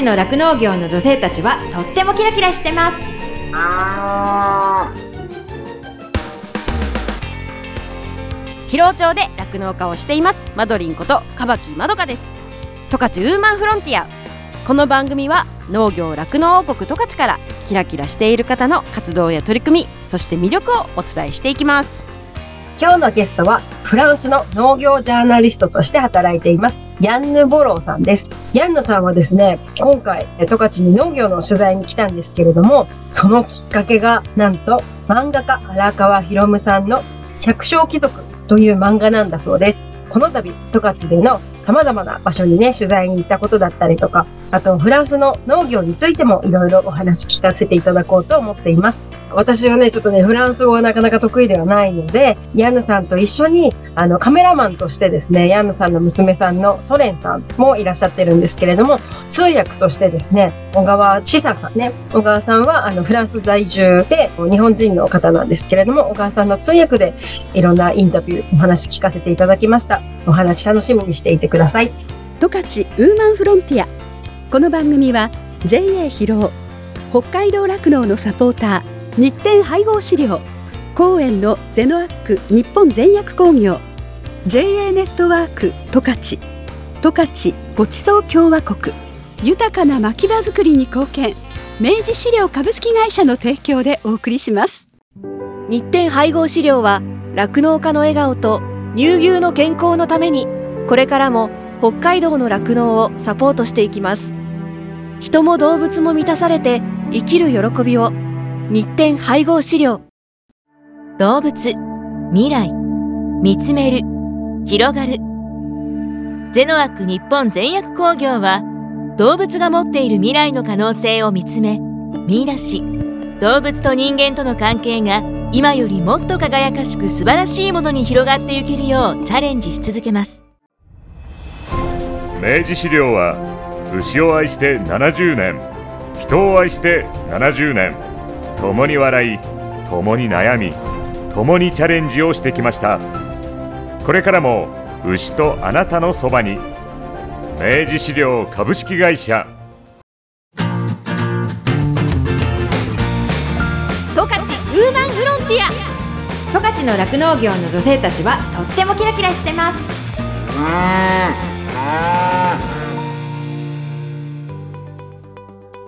ちの酪農業の女性たちはとってもキラキラしてます。広尾町で酪農家をしています。マドリンことカバキまどかです。十勝ウーマンフロンティア。この番組は農業酪農王国十勝からキラキラしている方の活動や取り組みそして魅力をお伝えしていきます。今日のゲストはフランスの農業ジャーナリストとして働いていますヤンヌ・ボローさんですヤンヌさんはですね今回十勝に農業の取材に来たんですけれどもそのきっかけがなんと漫画家荒川博夢さんの百姓貴族という漫画なんだそうですこの度十勝での様々な場所にね、取材に行ったことだったりとか、あとフランスの農業についてもいろいろお話聞かせていただこうと思っています。私はね、ちょっとね、フランス語はなかなか得意ではないので、ヤンヌさんと一緒に、あの、カメラマンとしてですね、ヤンヌさんの娘さんのソレンさんもいらっしゃってるんですけれども、通訳としてですね、小川千佐さんね、小川さんは、あの、フランス在住で、日本人の方なんですけれども、小川さんの通訳で、いろんなインタビュー、お話聞かせていただきました。お話楽しみにしていてください。十勝ウーマンフロンティア。この番組は、JA 広尾、北海道酪農のサポーター、日展配合資料。公園のゼノアック日本全薬工業。JA ネットワーク十勝。十勝ごちそう共和国。豊かな牧場づくりに貢献。明治資料株式会社の提供でお送りします。日展配合資料は酪農家の笑顔と乳牛の健康のためにこれからも北海道の酪農をサポートしていきます。人も動物も満たされて生きる喜びを。日展配合資料。動物未来。見つめる。広がる。ゼノアック日本全薬工業は動物が持っている未来の可能性を見つめ見出し。動物と人間との関係が今よりもっと輝かしく素晴らしいものに広がっていけるようチャレンジし続けます。明治資料は牛を愛して70年人を愛して70年。共に笑い共に悩み共にチャレンジをしてきました。これからも牛とあなたのそばに明治資料株式会社。十勝ウーマンフロンティア。十勝の酪農業の女性たちはとってもキラキラしてます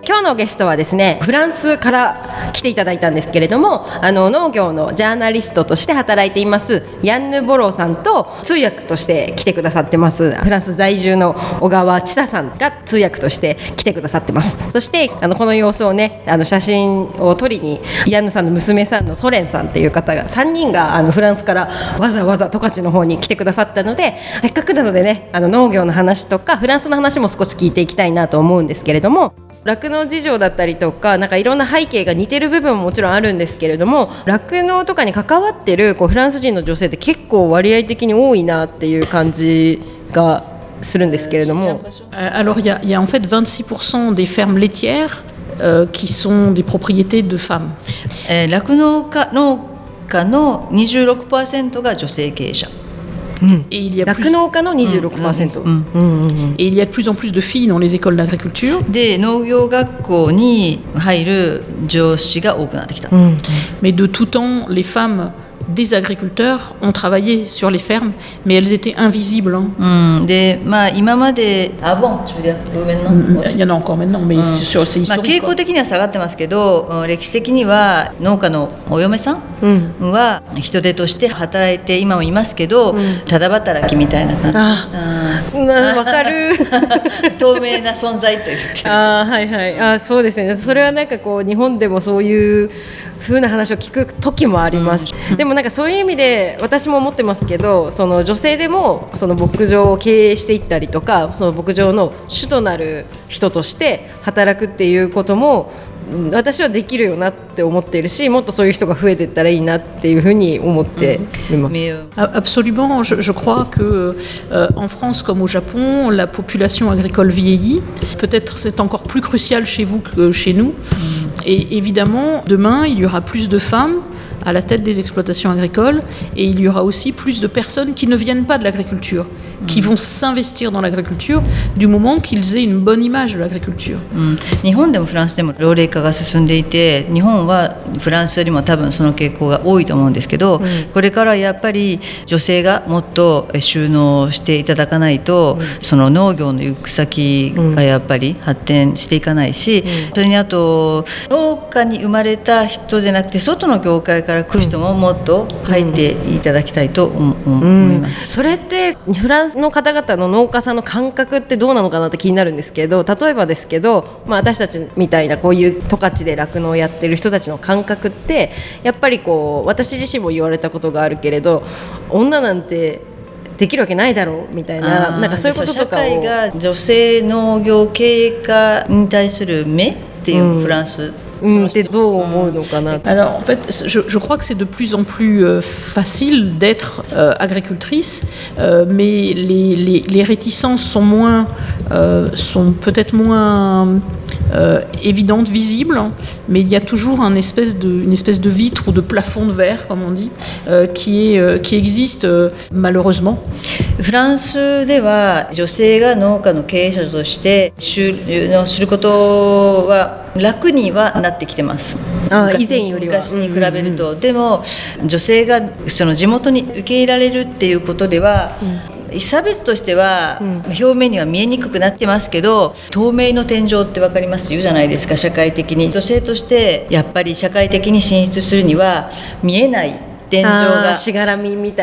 今日のゲストはですねフランスから来ていただいたんですけれどもあの農業のジャーナリストとして働いていますヤンヌ・ボローさんと通訳として来てくださってますフランス在住の小川千佐さんが通訳として来てくださってます。そしてあのこの様子をねあの写真を撮りにヤンヌさんの娘さんのソレンさんっていう方が3人があのフランスからわざわざ十勝の方に来てくださったのでせっかくなのでねあの農業の話とかフランスの話も少し聞いていきたいなと思うんですけれども。酪農事情だったりとかなんかいろんな背景が似てる部分ももちろんあるんですけれども酪農とかに関わってるこうフランス人の女性って結構割合的に多いなっていう感じがするんですけれども。Alors il y a, il y a en fait 26% des fermes laitières euh, qui sont des propriétés de femmes. 酪農家農家の26%が女性経営者。Mm. Et il y a plus... Mm, mm, Et il y a de plus en plus de filles dans les écoles d'agriculture. Mais de tout temps, les femmes des agriculteurs ont travaillé sur les fermes, mais elles étaient invisibles. hein. うん、でまあ今まであボンちょいでごめんな Il y en a encore maintenant, mais c'est sur- c'est まあ、 historique. 傾向 quoi. 的には下がってますけどうん歴史的には農家のお嫁さんは人手として働いて今もいますけど、ただ働きみたいな感じあうん わかる。う ん透明な存在と言って。あーはいはい。あーそうですね。それはなんかこう日本でもそういう風な話を聞く時もあります、でもなんかそういう意味で私も思ってますけどその女性でもその牧場を経営していったりとかその牧場の主となる人として働くっていうこともうん 私はできるよなって思っているしもっとそういう人が増えていったらいいなっていうふうに思っています。 Mais, euh, A- Absolument, je, je crois que euh, en France comme au Japon, la population agricole vieillit. Peut-être c'est encore plus crucial chez vous que chez nous. Et évidemment, demain, il y aura plus de femmes à la tête des exploitations agricoles et il y aura aussi plus de personnes qui ne viennent pas de l'agriculture, Qui vont s'investir dans l'agriculture du moment qu'ils aient une bonne image de l'agriculture. うん、日本でもフランスでも老齢化が進んでいて日本はフランスよりも多分その傾向が多いと思うんですけど、これからやっぱり女性がもっと収納していただかないと、その農業の行く先がやっぱり発展していかないし、それにあと農家に生まれた人じゃなくて外の業界から来る人ももっと入っていただきたいと思思います。それってフランスの方々の農家さんの感覚ってどうなのかなって気になるんですけど例えばですけど、まあ、私たちみたいなこういう十勝で酪農をやってる人たちの感覚ってやっぱりこう私自身も言われたことがあるけれど女なんてできるわけないだろうみたいななんかそういうこととかを。社会が女性農業経営家に対する目っていうフランス、うん ってどう思うのかな Alors en fait, je, je crois que c'est de plus en plus euh, facile d'être euh, agricultrice, euh, mais les, les- les réticences sont moins, euh, sont peut-être moins euh, évidentes, visibles, hein, mais il y a toujours un espèce de, une espèce de vitre ou de plafond de verre, comme on dit, euh, qui, est, euh, qui existe euh, malheureusement. フランスでは女性が農家の経営者として収納することは楽にはなってきてますあ昔以前よりは昔に比べると、でも女性がその地元に受け入れられるっていうことでは、 差別としては表面には見えにくくなってますけど透明の天井って分かります？言うじゃないですか社会的に。女性としてやっぱり社会的に進出するには見えない Ah, 天井が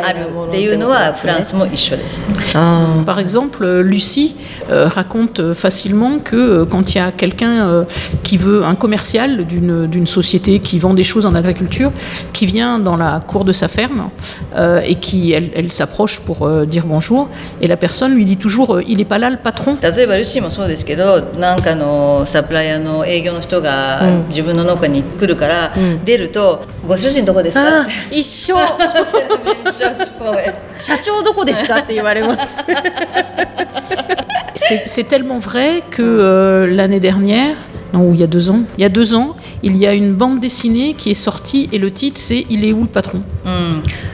あるっていうのはフランスも一緒です。Par exemple, Lucie euh, raconte euh, facilement que euh, quand il y a quelqu'un qui veut, un commercial d'une société qui vend des choses en agriculture, qui vient dans la cour de sa ferme et qui elle, elle s'approche pour dire bonjour, et la personne lui dit toujours il n'est pas là le patron. 例えばルシーもそうですけど、なんかのサプライヤーの営業の人が自分の農家に来るから、出るとご主人どこですか？一 緒社長どこですかって言われます。 C'est c'est tellement vrai que euh, l'année dernière, non, ou il y a deux ans, il y a deux ans, il y a une bande dessinée qui est sortie et le titre c'est Il est où le patron う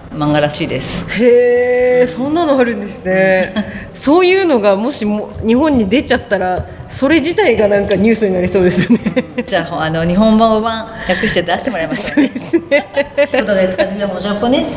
漫画らしいです。へえ、そんなのあるんですね。そういうのがもしも日本に出ちゃったら、それ自体がなんかニュースになりそうですよね。じゃああの日本版版訳して出してもらいましょうね。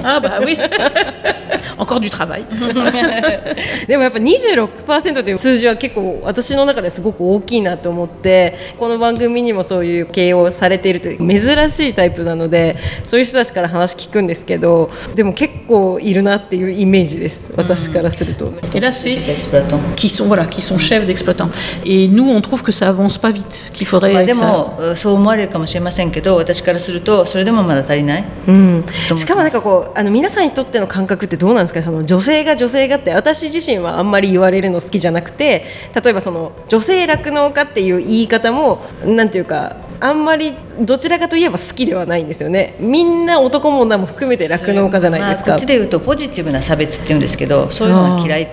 Ah bah oui Encore du travail. でもやっぱ26%という数字は結構私の中ですごく大きいなと思ってこの番組にもそういう経営をされているという珍しいタイプなのでそういう人たちから話聞くんですけどでも結構いるなっていうイメージです私からすると。Et là, c'est Exploitant. qui sont voilà, qui sont chefs d'exploitants. Et nous, on trouve que ça avance pas vite, qu'il まあ.でもそう思われるかもしれませんけど私からするとそれでもまだ足りない、うんしかもなんかこうあの皆さんにとっての感覚ってどうなんですか？その女性が女性がって私自身はあんまり言われるの好きじゃなくて例えばその女性酪農家っていう言い方もなんていうかあんまりどちらかといえば好きではないんですよね。みんな男も女も含めて酪農家じゃないですまあ、こかっちで言うとポジティブな差別って言うんですけどそういうのが嫌いっ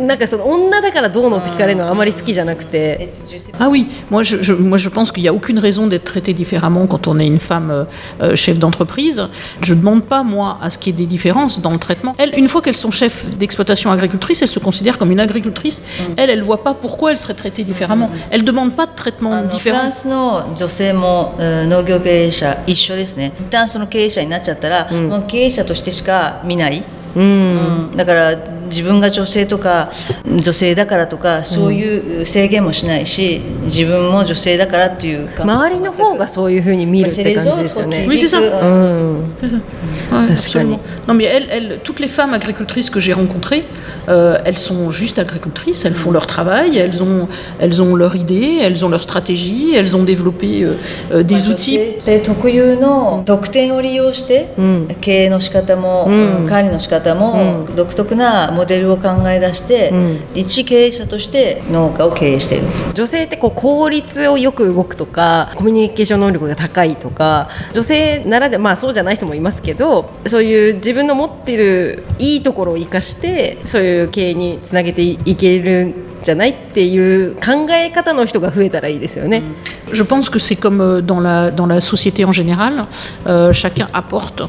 なんかその女だからどうのって聞かれるのはあまり好きじゃなくて Ah oui, moi je, je- moi je pense qu'il n'y a aucune raison d'être traité différemment quand on est une femme euh, euh, chef d'entreprise. Je ne demande pas, moi, à ce qu'il y ait des différences dans le traitement. Elles, une fois qu'elles sont chefs d'exploitation agricultrice, elles se considèrent comme une agricultrice. Elles, elles ne voient pas pourquoi elles seraient traitées différemment. Elles ne demandent pas de traitement あのフ différent. ランスの女性も、えー農業経営者一緒ですね一旦その経営者になっちゃったら、もう経営者としてしか見ない、うんだから 自分が女性とか女性だからとかそういう制限もしないし自分も女性だからっていう感周りの方がそういうふうに見るって感じですよね。Oui, c'est ça. Non, mais elles, elles- toutes les femmes agricultrices que j'ai rencontrées, euh, elles sont juste agricultrices, elles font leur travail, elles ont, elles ont leur idée, elles ont leur stratégie, elles ont développé euh, euh, des outils 特有の特典を利用して、経営の仕方も、管理の仕方も、独特なモデルを考え出して、うん。一経営者として農家を経営している。女性ってこう効率をよく動くとかコミュニケーション能力が高いとか女性ならでまあそうじゃない人もいますけどそういう自分の持っているいいところを生かしてそういう経営につなげていけるんじゃないっていう考え方の人が増えたらいいですよね。Je pense que c'est comme euh, dans la, dans la société en général, euh, chacun apporte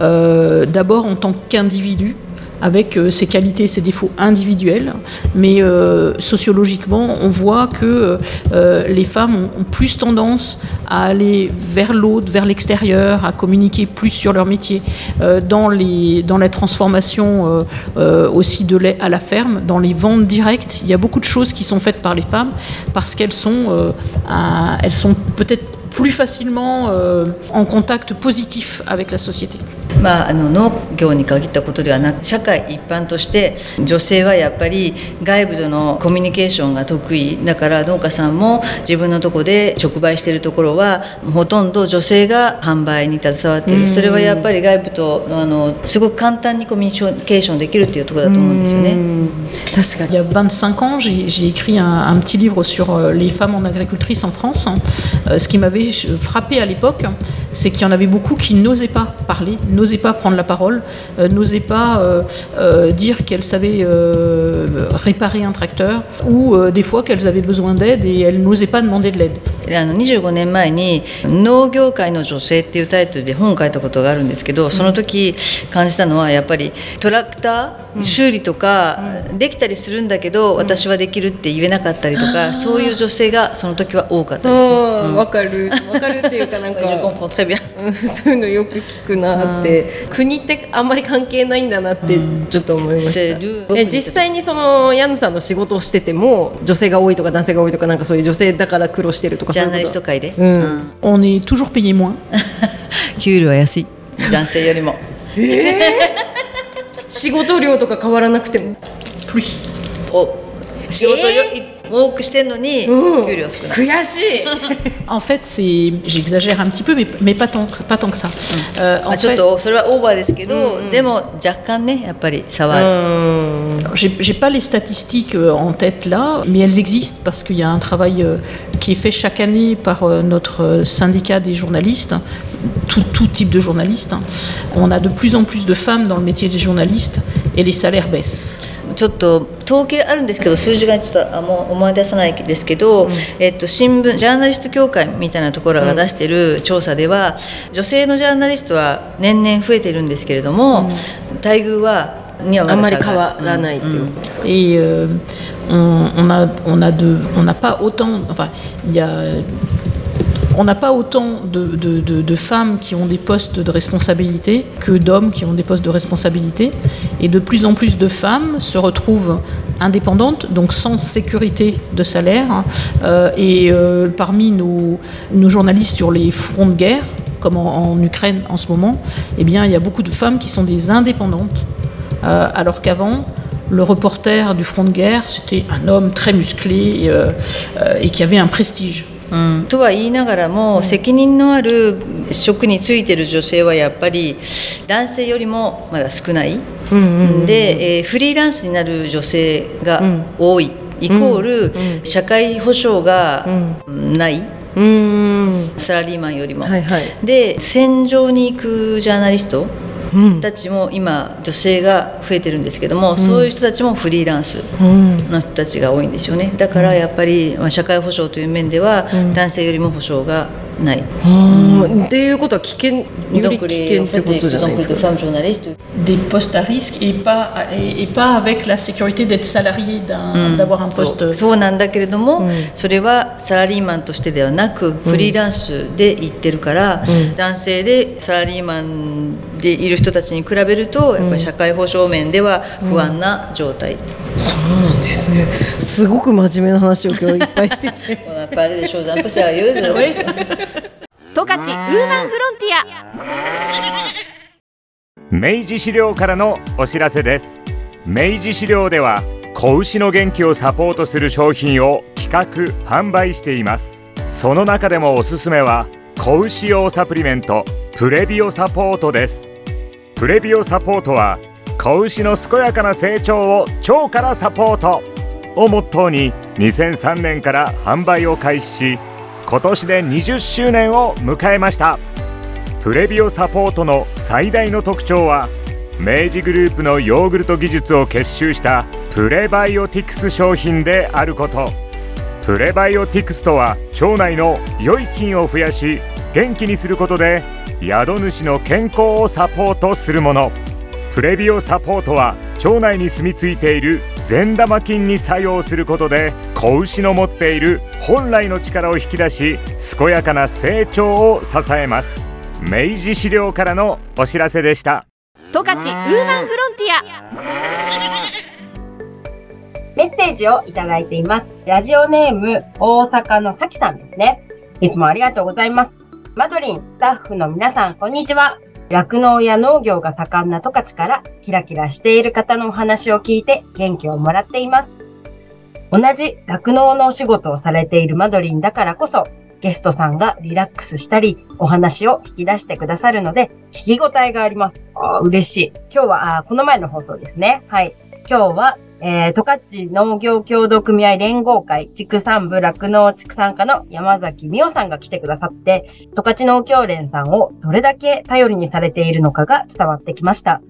euh, d'abord en tant qu'individu avec euh, ses qualités ses défauts individuels, mais euh, sociologiquement, on voit que euh, les femmes ont, plus tendance à aller vers l'autre, vers l'extérieur, à communiquer plus sur leur métier, dans, les, dans la transformation aussi de lait à la ferme, dans les ventes directes, il y a beaucoup de choses qui sont faites par les femmes parce qu'elles sont, sont peut-être plus facilement en contact positif avec la société. まあ、あの農業に限ったことではなく社会一般として女性はやっぱり外部とのコミュニケーションが得意だから農家さんも自分のところで直売しているところはほとんど女性が販売に携わっているそれはやっぱり外部とあのすごく簡単にコミュニケーションできるというところだと思うんですよね。確かに25 ans, j'ai écrit un, un petit livre sur les femmes en agricultrice en France. Ce qui m'avait frappé pas prendre la parole, euh, n'osaient pas euh, euh, dire qu'elles savaient euh, réparer un tracteur ou euh, des fois qu'elles avaient besoin d'aide et elles n'osaient pas demander de l'aide. であの25年前に「農業界の女性」っていうタイトルで本を書いたことがあるんですけどその時感じたのはやっぱりトラクター修理とかできたりするんだけど私はできるって言えなかったりとかそういう女性がその時は多かったですね。うんわかるわかるっていうかなんか Je comprends très bien うんそういうのよく聞くなって、 国ってあんまり関係ないんだなってちょっと思いました、え実際にそのヤンさんの仕事をしてても女性が多いとか男性が多いとかなんかそういう女性だから苦労してるとかジャーナリそういうこと。スト界で、うん。うん。On est toujours payé moins. 給料は安い男性よりも。仕事量とか変わらなくても.お。仕事より 多くしてんのに給料少ない、悔しい En fait, c'est, j'exagère un petit peu, mais, mais pas, tant, pas tant que ça. Euh, ま en あ、ちょっ fait, とそれはオーバーですけど、でも若干ねやっぱり差はある。 J'ai j'ai pas les statistiques euh, en tête là, mais elles existent parce qu'il y a un travail euh, qui est fait chaque année par euh, notre euh, syndicat des journalistes, tout, tout type de journalistes. hein. On a de plus en plus de femmes dans le métier des journalistes et les salaires baissent. ちょっと統計あるんですけど数字がちょっとあもう思い出さないですけど、えっと、新聞ジャーナリスト協会みたいなところが出している調査では、女性のジャーナリストは年々増えているんですけれども、待遇はにはまあんまり変わらないっていう。ことですか、Et euh, on, on a, on a de, on n'a pas autant, enfin, il y a, on n'a pas autant de, femmes qui ont des postes de responsabilité que d'hommes qui ont des postes de responsabilité. Et de plus en plus de femmes se retrouvent indépendantes, donc sans sécurité de salaire. Euh, et euh, parmi nos, journalistes sur les fronts de guerre, comme en, Ukraine en ce moment, eh bien, il y a beaucoup de femmes qui sont des indépendantes. Euh, alors qu'avant, le reporter du front de guerre, c'était un homme très musclé et qui avait un prestige. うん。とは言いながらも、責任のある職に就いている女性はやっぱり男性よりもまだ少ない、で、えーフリーランスになる女性が多い、イコール、社会保障がない、サラリーマンよりも。はいはい。で戦場に行くジャーナリストたちも今女性が増えてるんですけども、そういう人たちもフリーランスの人たちが多いんですよね。だからやっぱりまあ社会保障という面では男性よりも保障がない。うんっていうことは危険より危険ってことじゃないですか？femmes journalistes Des postes à risque et pas, et, et pas avec la sécurité d'être salarié, d'avoir un そ poste. うそうなんだけれども、それはサラリーマンとしてではなく、フリーランスで行ってるから、男性でサラリーマンでいる人たちに比べるとやっぱり社会保障面では不安な状態、そうなんですね。すごく真面目な話を今日いっぱいしてて。このやっぱりでしょうザンプセは言うぞ.十勝ウーマンフロンティア。明治資料からのお知らせです。明治資料では子牛の元気をサポートする商品を企画販売しています。その中でもおすすめは子牛用サプリメントプレビオサポートですプレビオサポートは子牛の健やかな成長を腸からサポートをモットーに2003年から販売を開始し今年で20周年を迎えました。プレビオサポートの最大の特徴は明治グループのヨーグルト技術を結集したプレバイオティクス商品であること。プレバイオティクスとは腸内の良い菌を増やし元気にすることで宿主の健康をサポートするものプレビオサポートは腸内に住み着いている善玉菌に作用することで子牛の持っている本来の力を引き出し健やかな成長を支えます明治資料からのお知らせでした十勝ウーマンフロンティアメッセージをいただいています。ラジオネーム、大阪のさきさんですね。いつもありがとうございます。マドリン、スタッフの皆さん、こんにちは。酪農や農業が盛んな十勝からキラキラしている方のお話を聞いて元気をもらっています。同じ酪農のお仕事をされているマドリンだからこそ、ゲストさんがリラックスしたり、お話を引き出してくださるので、聞き応えがあります。あ嬉しい。今日は、あこの前の放送ですね。はい。今日は、えー、十勝農業協同組合連合会畜産部酪農畜産課の山崎美代さんが来てくださって、十勝農協連さんをどれだけ頼りにされているのかが伝わってきました。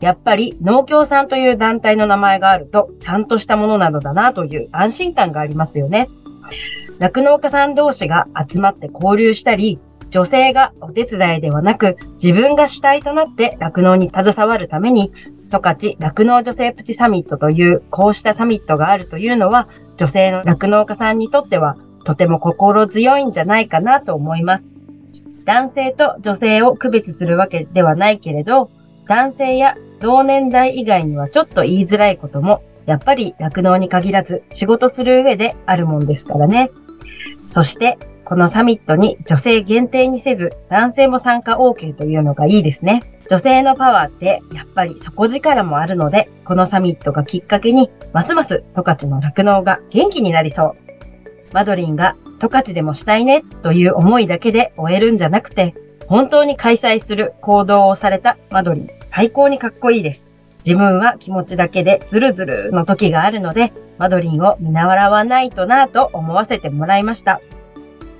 やっぱり農協さんという団体の名前があると、ちゃんとしたものなのだなという安心感がありますよね。酪農家さん同士が集まって交流したり、女性がお手伝いではなく、自分が主体となって酪農に携わるために、十勝酪農女性プチサミットという、こうしたサミットがあるというのは、女性の酪農家さんにとっては、とても心強いんじゃないかなと思います。男性と女性を区別するわけではないけれど、男性や同年代以外にはちょっと言いづらいことも、やっぱり酪農に限らず仕事する上であるもんですからね。そして、このサミットに女性限定にせず、男性も参加 OK というのがいいですね。女性のパワーって、やっぱり底力もあるので、このサミットがきっかけに、ますます十勝の酪農が元気になりそう。マドリンが十勝でもしたいねという思いだけで終えるんじゃなくて、本当に開催する行動をされたマドリン、最高にかっこいいです。自分は気持ちだけでズルズルの時があるので、マドリンを見習わないとなぁと思わせてもらいました。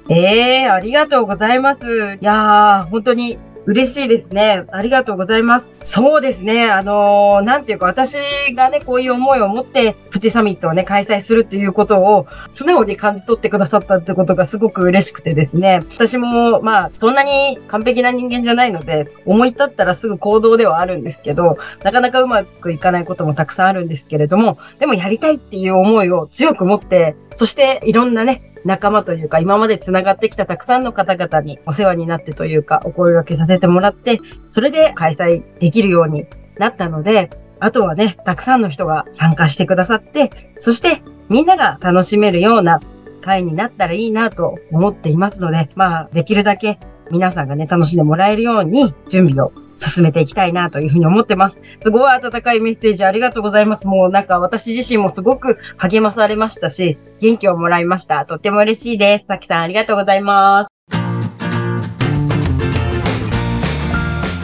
ええー、ありがとうございます。いやー、本当に嬉しいですね。ありがとうございます。そうですね。あのーなんていうか、私がね、こういう思いを持って、プチサミットをね、開催するっていうことを、素直に感じ取ってくださったってことがすごく嬉しくてですね。私も、まあ、そんなに完璧な人間じゃないので、思い立ったらすぐ行動ではあるんですけど、なかなかうまくいかないこともたくさんあるんですけれども、でもやりたいっていう思いを強く持って、そしていろんなね、仲間というか、今まで繋がってきたたくさんの方々にお世話になってというか、お声掛けさせてもらって、それで開催できるようになったので、あとはね、たくさんの人が参加してくださって、そしてみんなが楽しめるような会になったらいいなと思っていますので、まあ、できるだけ皆さんがね、楽しんでもらえるように準備を進めていきたいなというふうに思ってます。すごい温かいメッセージありがとうございます。もうなんか私自身もすごく励まされましたし、元気をもらいました。とっても嬉しいです。さきさんありがとうございます。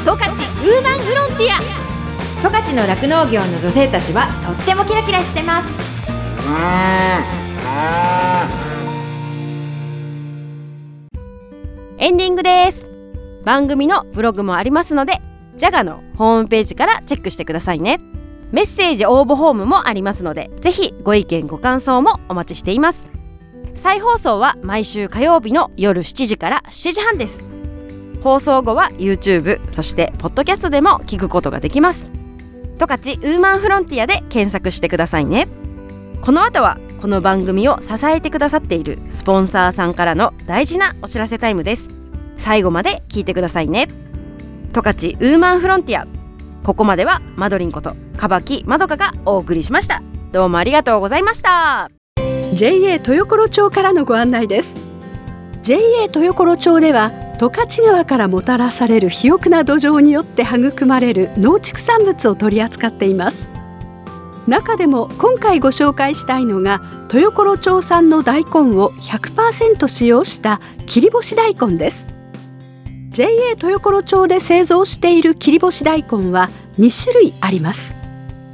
十勝ウーマンフロンティア十勝の酪農業の女性たちはとってもキラキラしてますエンディングです番組のブログもありますのでジャガのホームページからチェックしてくださいね。メッセージ応募フォームもありますのでぜひご意見ご感想もお待ちしています。再放送は毎週火曜日の夜7時から7時半です。放送後は YouTube そしてポッドキャストでも聞くことができます。十勝ウーマンフロンティアで検索してくださいね。この後はこの番組を支えてくださっているスポンサーさんからの大事なお知らせタイムです。最後まで聞いてくださいね。十勝ウーマンフロンティア。ここまではマドリンことかばきまどかがお送りしました。どうもありがとうございました。JA 豊頃町からのご案内です。JA 豊頃町では十勝川からもたらされる肥沃な土壌によって育まれる農畜産物を取り扱っています。中でも今回ご紹介したいのが豊頃町産の大根を100%使用した切り干し大根です。JA 豊頃町で製造している切り干し大根は2種類あります。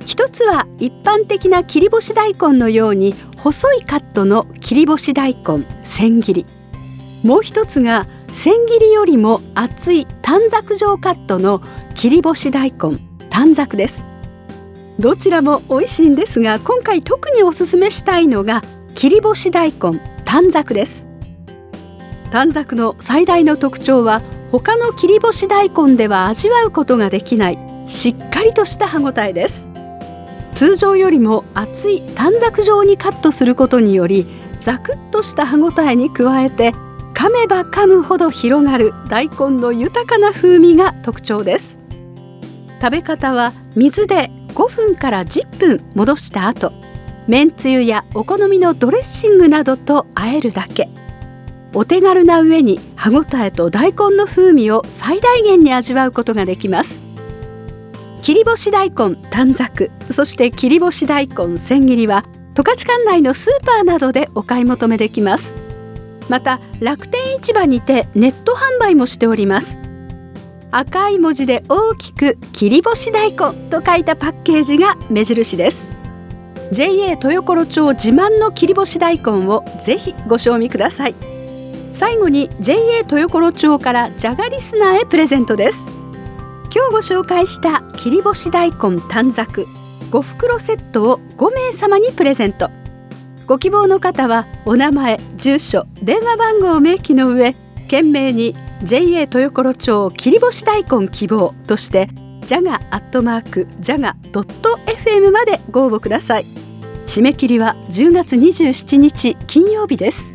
一つは一般的な切り干し大根のように細いカットの切り干し大根千切り。もう一つが千切りよりも厚い短冊状カットの切り干し大根短冊です。どちらも美味しいんですが今回特におすすめしたいのが切り干し大根短冊です。短冊の最大の特徴は他の切り干し大根では味わうことができない。しっかりとした歯ごたえです。通常よりも厚い短冊状にカットすることによりザクッとした歯ごたえに加えて噛めば噛むほど広がる大根の豊かな風味が特徴です。食べ方は水で5分から10分戻した後めんつゆやお好みのドレッシングなどと和えるだけ。お手軽な上に歯ごたえと大根の風味を最大限に味わうことができます。切り干し大根短冊そして切り干し大根千切りは十勝管内のスーパーなどでお買い求めできます。また楽天市場にてネット販売もしております。赤い文字で大きく切り干し大根と書いたパッケージが目印です。JA 豊頃町自慢の切り干し大根をぜひご賞味ください。最後に JA 豊頃町からじゃがリスナーへプレゼントです。今日ご紹介した切り干し大根短冊5袋セットを5名様にプレゼント。ご希望の方はお名前住所電話番号を明記の上懸命に JA 豊頃町切り干し大根希望としてジャガアットマークジャガドット FM までご応募ください。締め切りは10月27日金曜日です。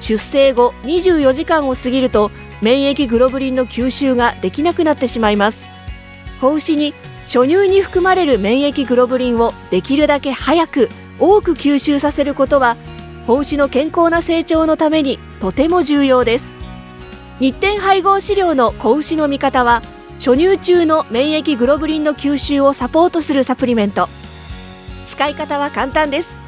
出生後24時間を過ぎると免疫グロブリンの吸収ができなくなってしまいます。子牛に初乳に含まれる免疫グロブリンをできるだけ早く多く吸収させることは子牛の健康な成長のためにとても重要です。日展配合飼料の子牛の味方は初乳中の免疫グロブリンの吸収をサポートするサプリメント。使い方は簡単です。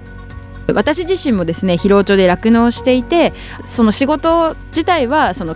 私自身もですね広尾町で酪農していてその仕事自体はその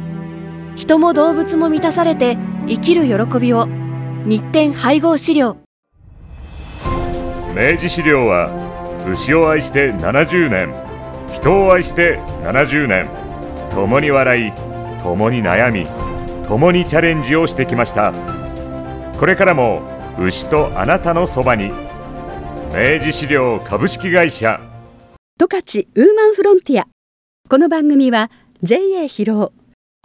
人も動物も満たされて生きる喜びを。日展配合飼料。明治資料は牛を愛して70年人を愛して70年共に笑い共に悩み共にチャレンジをしてきました。これからも牛とあなたのそばに明治資料株式会社。十勝ウーマンフロンティア。この番組は JA 広尾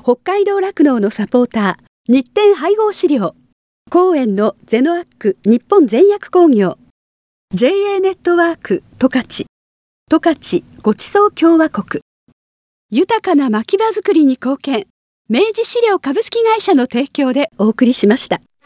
北海道酪農のサポーター日展配合資料。公園のゼノアック日本全薬工業。JA ネットワーク十勝。十勝ごちそう共和国。豊かな牧場づくりに貢献。明治資料株式会社の提供でお送りしました。